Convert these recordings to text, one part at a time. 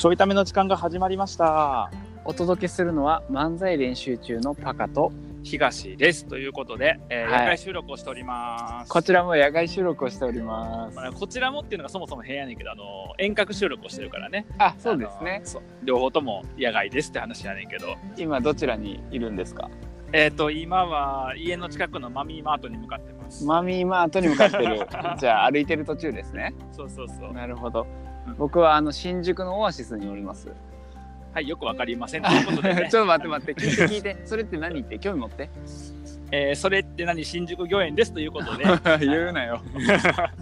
ちょいための時間が始まりました。お届けするのは漫才練習中のパカと東です。ということで、えーはい野外収録をしております。こちらも野外収録をしておりますまあこちらもっていうのがそもそも変やねんけど、あの遠隔収録をしてるからね。あそうですねあのそう両方とも野外ですって話やねんけど、今どちらにいるんですか？えっ、と今は家の近くのマミーマートに向かってます。マミーマートに向かってる じゃあ歩いてる途中ですねそうそうそう。なるほどうん僕はあの新宿のオアシスにおります。はい、よくわかりません。ということで、ね。ちょっと待って待って。聞いて聞いて。それって何？って興味持って。えーそれって何？新宿御苑ですということで、言うなよ。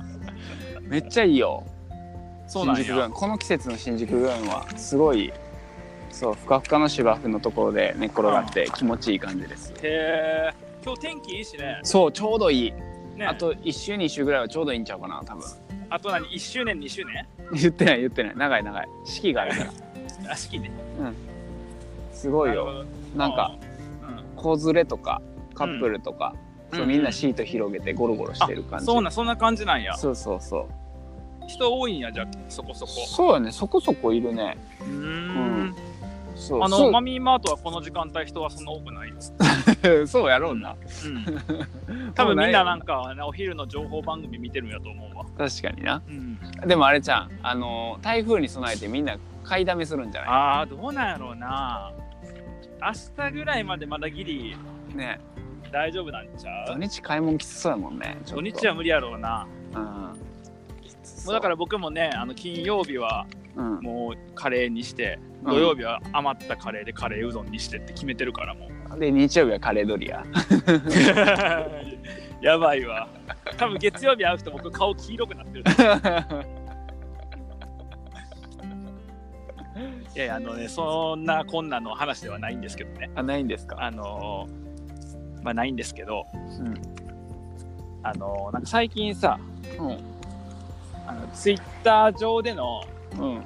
めっちゃいいよ。そうなんや。新宿御苑。この季節の新宿御苑はすごいそうふかふかの芝生のところで寝っ転がって気持ちいい感じです。へえ、今日天気いいしね。そうちょうどいい。ね。あと1週2週ぐらいはちょうどいいんちゃうかな多分あと何？1周年？2周年？言ってない言ってない。長い長い。四季があるから。あ好きね。すごいよ。なるほど。なんか、うん。子連れとかカップルとか、そうみんなシート広げてゴロゴロしてる感じ、そうなそんな感じなんや。そうそうそう。人多いんやじゃあそこそこ。そうやねそこそこいるね。うーん。そうそう。あのマミーマートはこの時間帯人はそんな多くないです。そうやろうなうん。多分みんななんかねお昼の情報番組見てるんやと思うわ。確かになうん。でもあれちゃんあの台風に備えてみんな買いだめするんじゃなああどうなんやろうな。明日ぐらいまでまだギリいね大丈夫なんちゃ土う日買い物きつそうやもんね土日は無理やろうな。うんもうだから僕もねあの金曜日はうんもうカレーにしてうん土曜日は余ったカレーでカレーうどんにしてって決めてるからもう。で日曜日はカレードリア やばいわ。多分月曜日会う人僕顔黄色くなってる。いやいやあのねそんなこんなの話ではないんですけどね。あないんですか？あのまあないんですけど、うんあのなんか最近さうんあのツイッター上でのうん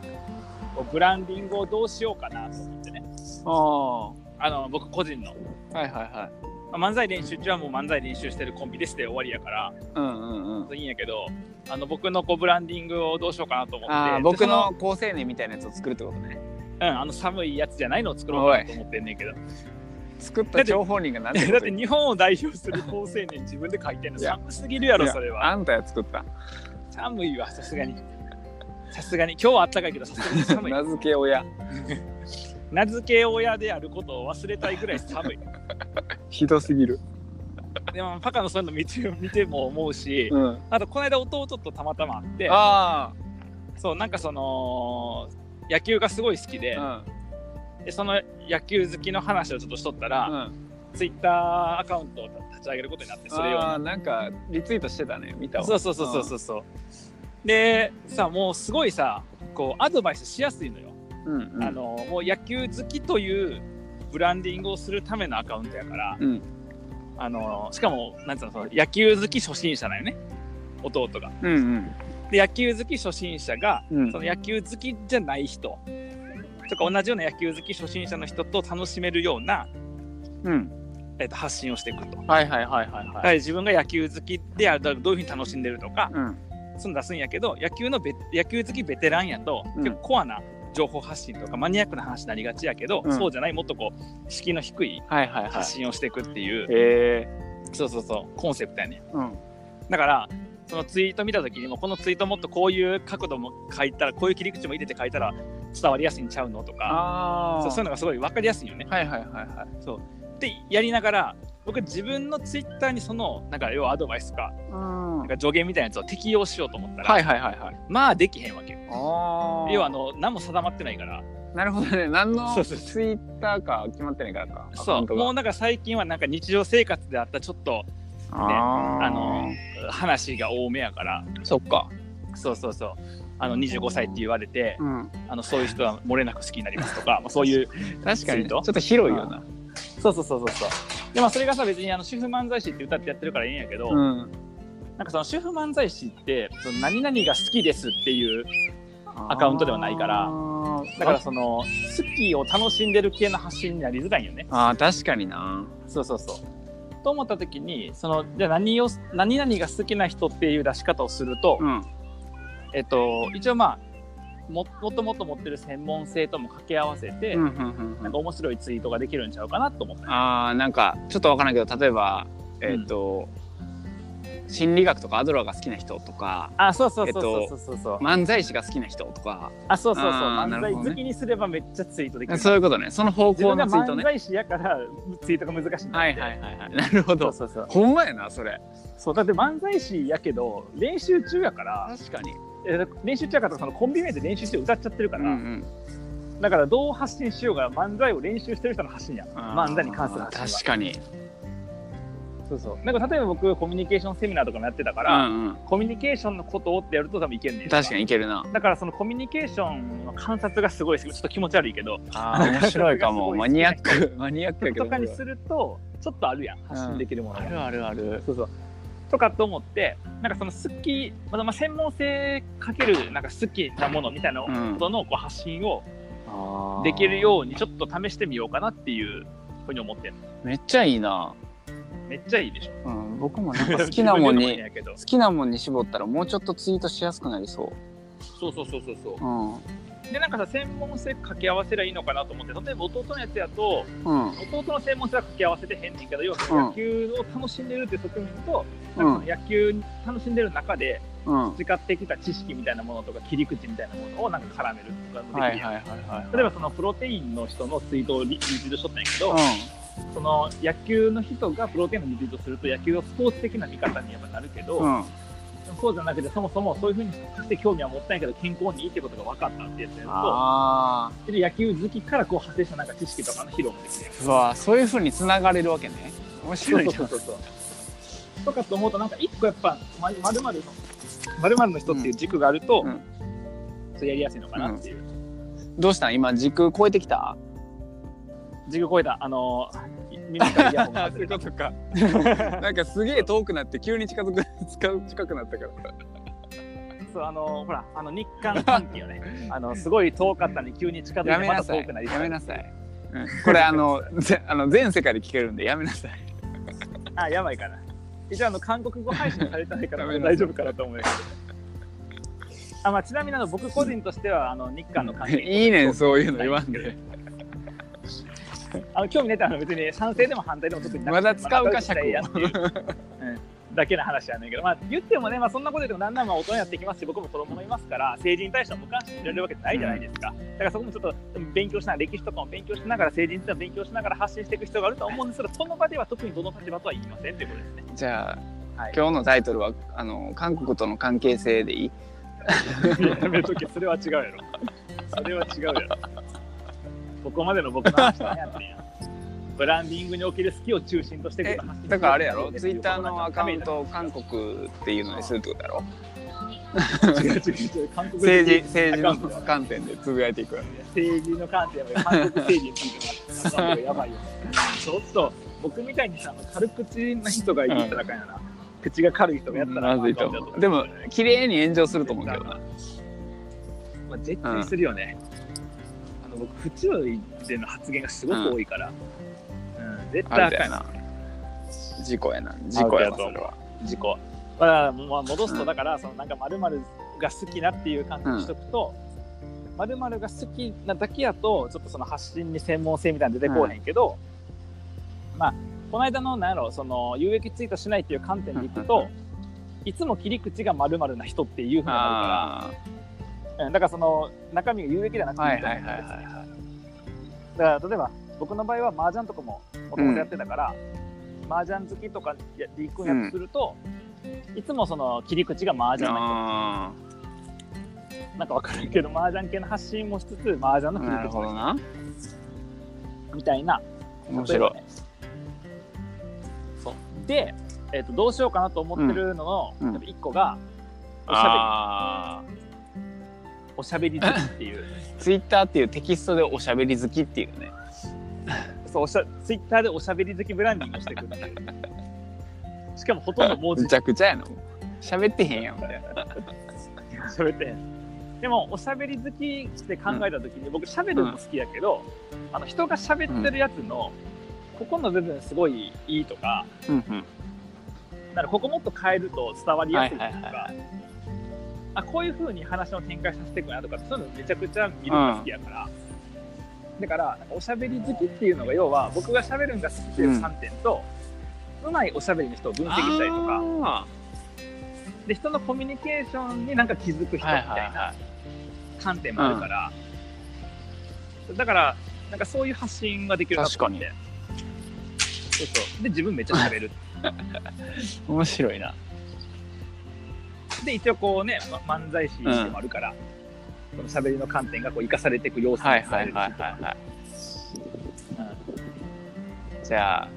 ブランディングをどうしようかなと思ってね。ああはあの僕個人の、いはいはい。まあ漫才練習中はもう漫才練習してるコンビですで終わりやから。うんうんうん。いいんやけどあの僕のこうブランディングをどうしようかなと思って。ああで僕の高青年みたいなやつを作るってことね。うん、あの寒いやつじゃないのを作ろうかなと思ってんねんけど。作った張本人が何てだって日本を代表する高青年自分で書いてんの。寒すぎるやろそれは。あんたや作った。寒いわさすがに。さすがに。今日はあったかいけどさすがに寒い。名付け親名付け親であることを忘れたいぐらい寒い。ひどすぎる。でもパカのそういうの見て見ても思うし、うん。あとこの間弟とたまたま会ってあそうなんかその野球がすごい好きで,、あでその野球好きの話をちょっとしとったら、うん。うんツイッターアカウントを立ち上げることになってそれを。なんかリツイートしてたね見たわ。そうそうそうそうそうそう。でさもうすごいさこうアドバイスしやすいのよ、うんうん。あのもう野球好きというブランディングをするためのアカウントやから、うん。あのしかもなんつうのその野球好き初心者なんよね。弟が。うんうん。で野球好き初心者が、うん。その野球好きじゃない人とか同じような野球好き初心者の人と楽しめるような、うん。えっと発信をしていくと、はいはいはいはいだかはいら自分が野球好きであるどういうふうに楽しんでるとか、うん。その出すんやけど野球のベ野球好きベテランやと、うん。結構コアな情報発信とかマニアックな話になりがちやけど、うん。そうじゃないもっとこう敷居の低いはいはいはい。発信をしていくっていう、へえそうそうそうコンセプトやねうん。だからそのツイート見た時にもこのツイートもっとこういう角度も書いたらこういう切り口も入れて書いたら伝わりやすいんちゃうのとかそうそういうのがすごい分かりやすいよね。はいはいはいはい。そう。でやりながら僕自分のツイッターにそのなんか要はアドバイスとかうん。なんか助言みたいなやつを適用しようと思ったら、はいはいはいはい。まあできへんわけよ。要はあの何も定まってないから。なるほどね。何のそうそうツイッターか決まってないからか。そう。もうなんか最近はなんか日常生活であったちょっとあー。あの話が多めやから。そっか。そうそうそう。あの25歳って言われてうん。あのそういう人は漏れなく好きになりますとか、まあ、そういう 確かに。ちょっと広いよな。そうそうそうそうそう。でまあそれがさ別にあの主婦漫才師って歌ってやってるからいいんやけど、うん。なんかその主婦漫才師ってその何々が好きですっていうアカウントではないから。だからその好きを楽しんでる系の発信になりづらいよね。あー確かにな。そうそうそう。と思った時にそのじゃあ何を何々が好きな人っていう出し方をすると、うん。えっと一応まあももともと持ってる専門性とも掛け合わせて、うんうんうんうん。なんか面白いツイートができるんちゃうかなと思った。ねあーなんかちょっとわからんけど例えばえっ、と、心理学とかアドラーが好きな人とかあそうそうそうえっとそうそうそう、漫才師が好きな人とか。あそうそうそう。漫才好きにすればめっちゃツイートできる。そういうことね。その方向のツイートね。漫才師やからツイートが難しいはいはいはいはい。なるほそどうそうそう。ほんまやなそれ。そうだって漫才師やけど練習中やから確かに。え練習中やからそのコンビ名で練習して歌っちゃってるから、うんうん。だからどう発信しようが漫才を練習してる人の発信や。漫才に関する発信は。確かにそうそう。なんか例えば僕コミュニケーションセミナーとかもやってたかうら、んうん。コミュニケーションのことをってやると多分いけんねん。確かにいけるな。だからそのコミュニケーションの観察がすごいちょっと気持ち悪いけど。あー面白いかも。マニアックマニアックとかにするとちょっとあるやん。発信できるものが、あるあるある。そうそう。とかと思ってなんかその好きまだまあ専門性かけるなんか好きなものみたいなことのこう発信をできるようにちょっと試してみようかなっていうふうに思ってめっちゃいいな、めっちゃいいでしょ。うん、僕もなんか 好きなもんに好きなもんに絞ったらもうちょっとツイートしやすくなりそそうそうそうそうそう。ううん。でなんかさ専門性掛け合わせりゃいいのかなと思って例えば弟のやつやとうん。弟の専門性は掛け合わせてへんねんけど要はうん。野球を楽しんでるって側面と、うん。なんか野球楽しんでる中でうん。培ってきた知識みたいなものとか切り口みたいなものをなんか絡めるとかもできるやん。はいはいはいはい例えばそのプロテインの人のツイートをリリツイートしとったんやけど、うその野球の人がプロテインのリツイートすると野球をスポーツ的な見方にやっぱなるけど、んうん。そうじゃなくてそもそもそういうふうにして興味は持ったんやけど健康にいいってことが分かったってやつやるとで野球好きからこう派生したなんか知識とかの披露もできるやんう。わそういうふうにつながれるわけね。面そう白いじゃそうんそうそう。とかと思うとなんか一個やっぱまるまるのまるの人っていう軸があると、うん。そうやりやすいのかなっていう、どうしたん？今時空超えてきた？軸超えた。あの耳からイヤホンが外れた。とか。なんかすげえ遠くなって急に近づく使う近くなったから。そうあのほらあの日韓関係よね。あのすごい遠かったのに急に近づいやてまた遠くなりやめなさい、うん、これあのぜあの全世界で聞けるんでやめなさい。あやばいかな。一応あの韓国語配信されてないから大丈夫かなと思うけど。あ、まあ、ちなみにあの僕個人としてはあの日韓の関係。いいねんそういうの言わんであの興味ねえってあの別に賛成でも反対でも特にまだ使うかまあ仲良くしたらええやんってい ううん。だけの話やねんけど、まあ、言ってもね、まあ、そんなこと言ってもだんだんまあ大人になってきますし僕も子供もいますから政治に対しては無関心でいられるわけじゃないじゃないですか、だからそこもちょっと勉強しながら歴史とかも勉強しながら政治についても勉強しながら発信していく必要があると思うんですけどその場では特にどの立場とは言いませんということですね。じゃあ、はい。今日のタイトルはあの韓国との関係性でいい？やめとけ、それは違うやろ。それは違うやろ。ここまでの僕の話何やってんや。ブランディングにおける好きを中心としてだからあれやろ？ツイッターののアカウントを韓国っていうのにするってことやろ？違う違う違う、韓国政治政治の観点でつぶやいていく政治の観点やばい韓国政治についての話やばいよ。ちょっと僕みたいにさ、軽口な人が言ったらあかんやな。口が軽い人がやったらまずいと思う。でも綺麗に炎上すると思うけどな。まあ、絶対するよね。あの僕、不注意での発言がすごく多いから。うん、絶対あかんな。事故やな。事故やなそれは。事故。だから、まあ、戻すと、だから、そのなんか〇〇が好きなっていう感じにしとくと、〇〇が好きなだけやと、ちょっとその発信に専門性みたいなの出てこうへんけど、まあ、この間の、なんやろ、その有益ツイートしないっていう観点でいくと、いつも切り口が〇〇な人っていうふうになるあから、うんだからその中身が有益じゃなくていいと思うんあはいはいはいですねはい。だから例えば僕の場合は麻雀とかももともとやってたから、麻雀好きとかで行くんやとすると、いつもその切り口が麻雀ななんかわかるけど麻雀系の発信もしつつ麻雀の切り口なみたいな。面白い。ねそう。で、えー、とどうしようかなと思ってるのの、うん。やっぱ一個がおしゃべり。あおしゃべり好きっていう。ツイッターっていうテキストでおしゃべり好きっていうね。そうおしゃツイッターでおしゃべり好きブランディングをしていくっていうしかもほとんど文字。むちゃくちゃやの喋ってへんやん。みたいな喋ってへん。でもおしゃべり好きって考えた時に、僕喋るのも好きやけど、あの人が喋ってるやつの、ここの部分すごいいいとかうんうん。なんかここもっと変えると伝わりやすいとか、はいはいはいあこういうふうに話の展開させていくなとかそういうのめちゃくちゃ見るのが好きやから、だからなんかおしゃべり好きっていうのが要は僕がしゃべるのが好きっていう3点と、うまいおしゃべりの人を分析したりとか。あで人のコミュニケーションになんか気づく人みたいはいはいはな観点もあるから、だからなんかそういう発信ができるなと思って。そうそう。で自分めっちゃ喋る。面白いなで一応こうね、ま漫才師でもあるから、その喋りの観点がこう生かされていく様子はいいはいはいはい。じゃあ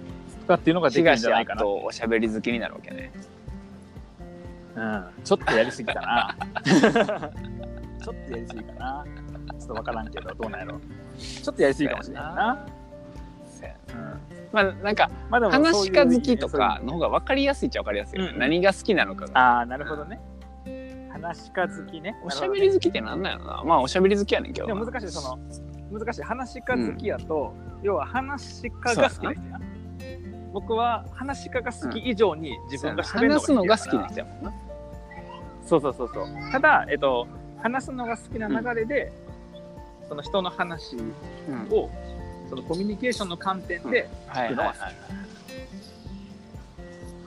とかっていうのができるんじゃないかな、とおしゃべり好きになるわけね。うん、ちょっとやりすぎかな。ちょっとやりすぎかな。ちょっと分からんけどどうなんやろ。ちょっとやりすぎかもしれな。いな、まあなんかまあ話し家好きとかの方が分かりやすいっちゃ分かりやすいよね、うん。何が好きなのかが。ああなるほどね話し家好きね。おしゃべり好きってなんな。んやろなまあおしゃべり好きやねんけどでも難しいその難しい。話し家好きやと、要は話し家が好きな人や僕は話し家が好き以上に自分が喋るの話すのが好きやな人やもんな。そうそうそうそう。ただ、えっと、話すのが好きな流れで、その人の話うん。をそのコミュニケーションの観点ではいはいはい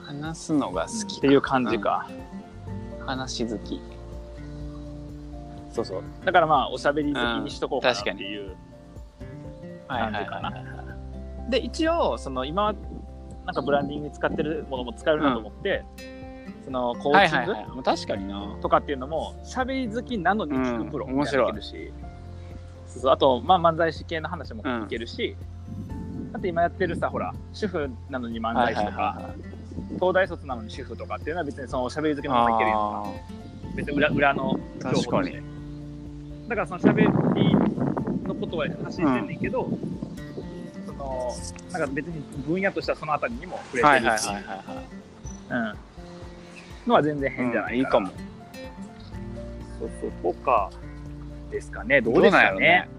話すのが好っきていう感じか、話好きそうそう。だからまあおしゃべり好きにしとこうかなっていう、感じかな。で一応その今なんかブランディングに使ってるものも使えるなと思って、そのコはいーチングはい。はい確かにな。とかっていうのもしゃべり好きなのに聞くプロもいけるし、そうそう。あと、まあ、漫才師系の話もいけるし、あと今やってるさほら主婦なのに漫才師とか、東大卒なのに主婦とかっていうのは別にそのおしゃべり好きのままいけるやんか。あ別に裏裏の情報として。確かにだからそのしゃべりのことは発信してんねんけど、そのなんか別に分野としてはそのあたりにも触れてるし、はいはいうん。のは全然変じゃないうんいいかも。そうそこかですかね。どどううですかね。ね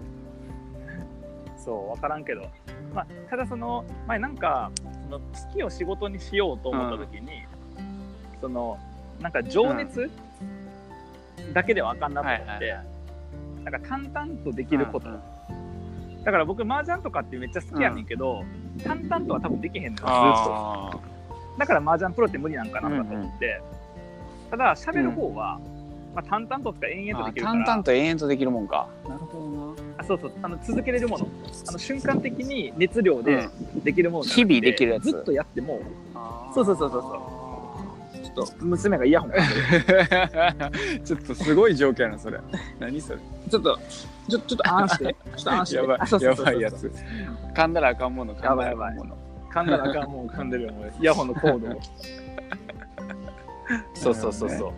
そう分からんけど、まあ、ただその前なんかその好きを仕事にしようと思った時に、そのなんか情熱だけではあかんなと思って、はいはいはなんか淡々とできること、うんうん。だから僕麻雀とかってめっちゃ好きやねんけど、淡々とは多分できへんのよずっと。あだから麻雀プロって無理なんかなと思って、ただ喋る方は、まあ、淡々ととか延ー々とできるから。淡々と永遠とできるもんか。なるほどな。あそうそう。あの続けれるもの。あの瞬間的に熱量でできるものじゃなくて日々できるやつ。ずっとやっても。あー。そうそうそうそうちょっと娘がイヤホン ちょっとすごい状況やなそれ。何それちょっとちょちょっとあんしてちょっとあんしてやばいやつ噛んだらあかんもの噛んだらあかんもの噛んだらあかんもん噛んでるよもうイヤホンのコードをそうそうそうそ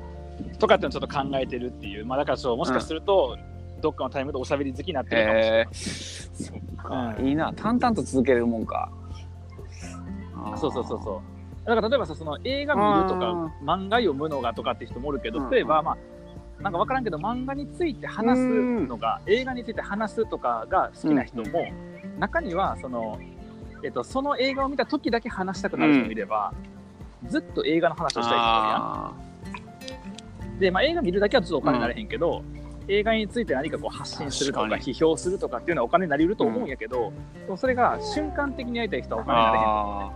う、とかってのちょっと考えてるっていうまあだからちょっともしかすると、どっかのタイムでおしゃべり好きになってるかもしれないそっかいいな淡々と続けるもんかそうそうそうそうだから例えばさその映画見るとか漫画読むのがとかって人もおるけど例えばまあなんか分からんけど漫画について話すのが映画について話すとかが好きな人も中にはその,、えっと、その映画を見た時だけ話したくなる人もいれば、ずっと映画の話をしたい人もいるやん。あで、まあ、映画見るだけはちょっとお金になれへんけど、映画について何かこう発信するとか批評するとかっていうのはお金になりうると思うんやけど、でもそれが瞬間的にやりたい人はおー金になれへんあ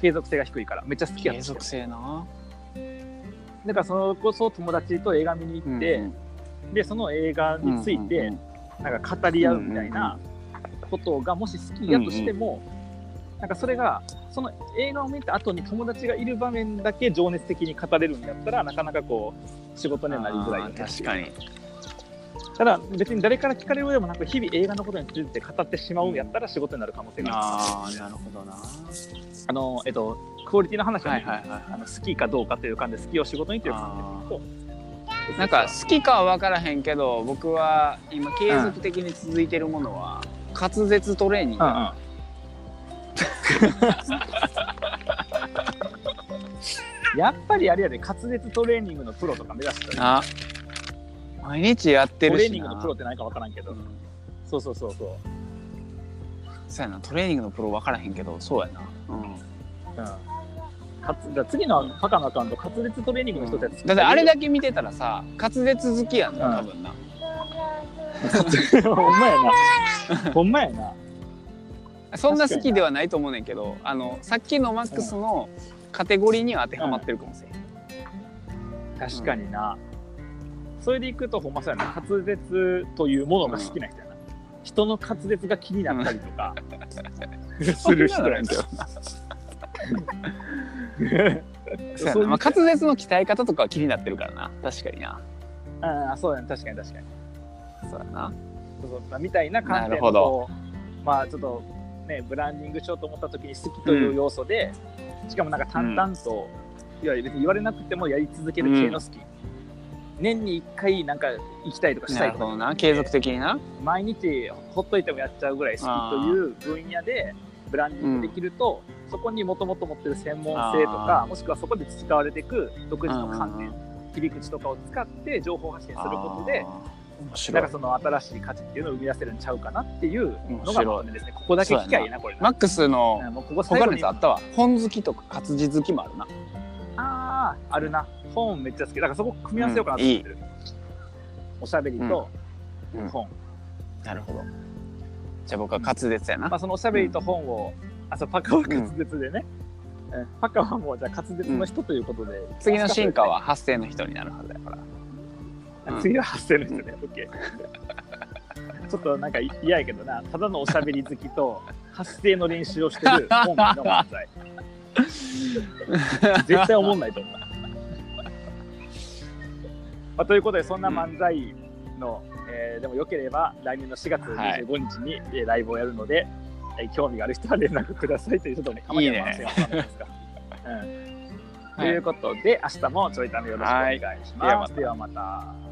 継続性が低いから。めっちゃ好きやったー継続性なだからそれこそ友達と映画見に行って、でその映画についてなんか語り合うみたいなことがもし好きやとしても、なんかそれがその映画を見た後に友達がいる場面だけ情熱的に語れるんやったらなかなかこう仕事にはなりづらい確かにただ別に誰から聞かれるでもなく日々映画のことについて語ってしまうんやったら仕事になる可能性がある。ああなるほどな。あのえっとクオリティの話は、ねはいはいはいあの好きかどうかという感じで好きを仕事にという感じでなんか好きかは分からへんけど僕は今継続的に続いてるものは滑舌トレーニング、うんうん。やっぱりあれやで滑舌トレーニングのプロとか目指したらな毎日やってトるしな。レーニングのプロって何か分からんけど、うん。そうそうそうそう、そうやな。トレーニングのプロ分からへんけどそうやな、うん、うん、かつじゃあ次のパカのアカウント滑舌トレーニングの人たちだってあれだけ見てたらさ滑舌好きやんな多分な、ほんまやな。ほんまやな。そんな好きではないと思うねんけどあのさっきのマックスのカテゴリーには当てはまってるかもしれん、確かにな、それでいくとほんまそうやな。滑舌というものが好きな人やな、人の滑舌が気になったりとか、する人や。んな そうやな、まあ、滑舌の鍛え方とかは気になってるからな。確かにな。ああそうやな確かに確かに。そうやな。そうそう。まあみたいな観な点るほど。のこうまあちょっとねブランディングしようと思った時に好きという要素で、しかもなんか淡々と、いや別に言われなくてもやり続ける系の好き、年に1回なんか行きたいとかしたないるとか継続的にな。毎日ほっといてもやっちゃうぐらい好きという分野でブランディングできると、そこにもともと持ってる専門性とかあもしくはそこで培われていく独自の観点うん切り口とかを使って情報発信することでなんかその新しい価値っていうのを生み出せるんちゃうかなっていうのがですねここだけ聞きゃいいなこれな。マックスのここ最他後に。のやつあったわ。本好きとか活字好きもあるなあるな。本めっちゃ好き。だからそこ組み合わせようかなと思ってる、おしゃべりとうん。うん。本、なるほど。じゃあ僕は滑舌やな、まあそのおしゃべりと本を、あそうパカは滑舌でね、うん。パカはもうじゃあ滑舌の人ということで、次の進化は発声の人になるはずだから。うん。次は発声の人ね、オッケーちょっとなんか嫌やけどな。ただのおしゃべり好きと発声の練習をしてる本の漫才 絶対思んないと思う、まあ、ということでそんな漫才の、えーでもよければ来年の4月はい。25日に、えーライブをやるので、えー興味がある人は連絡くださいというちょっとね。たまには回せようかなと思い。うんということで、明日もちょいためよろしくお願いします。ではまた。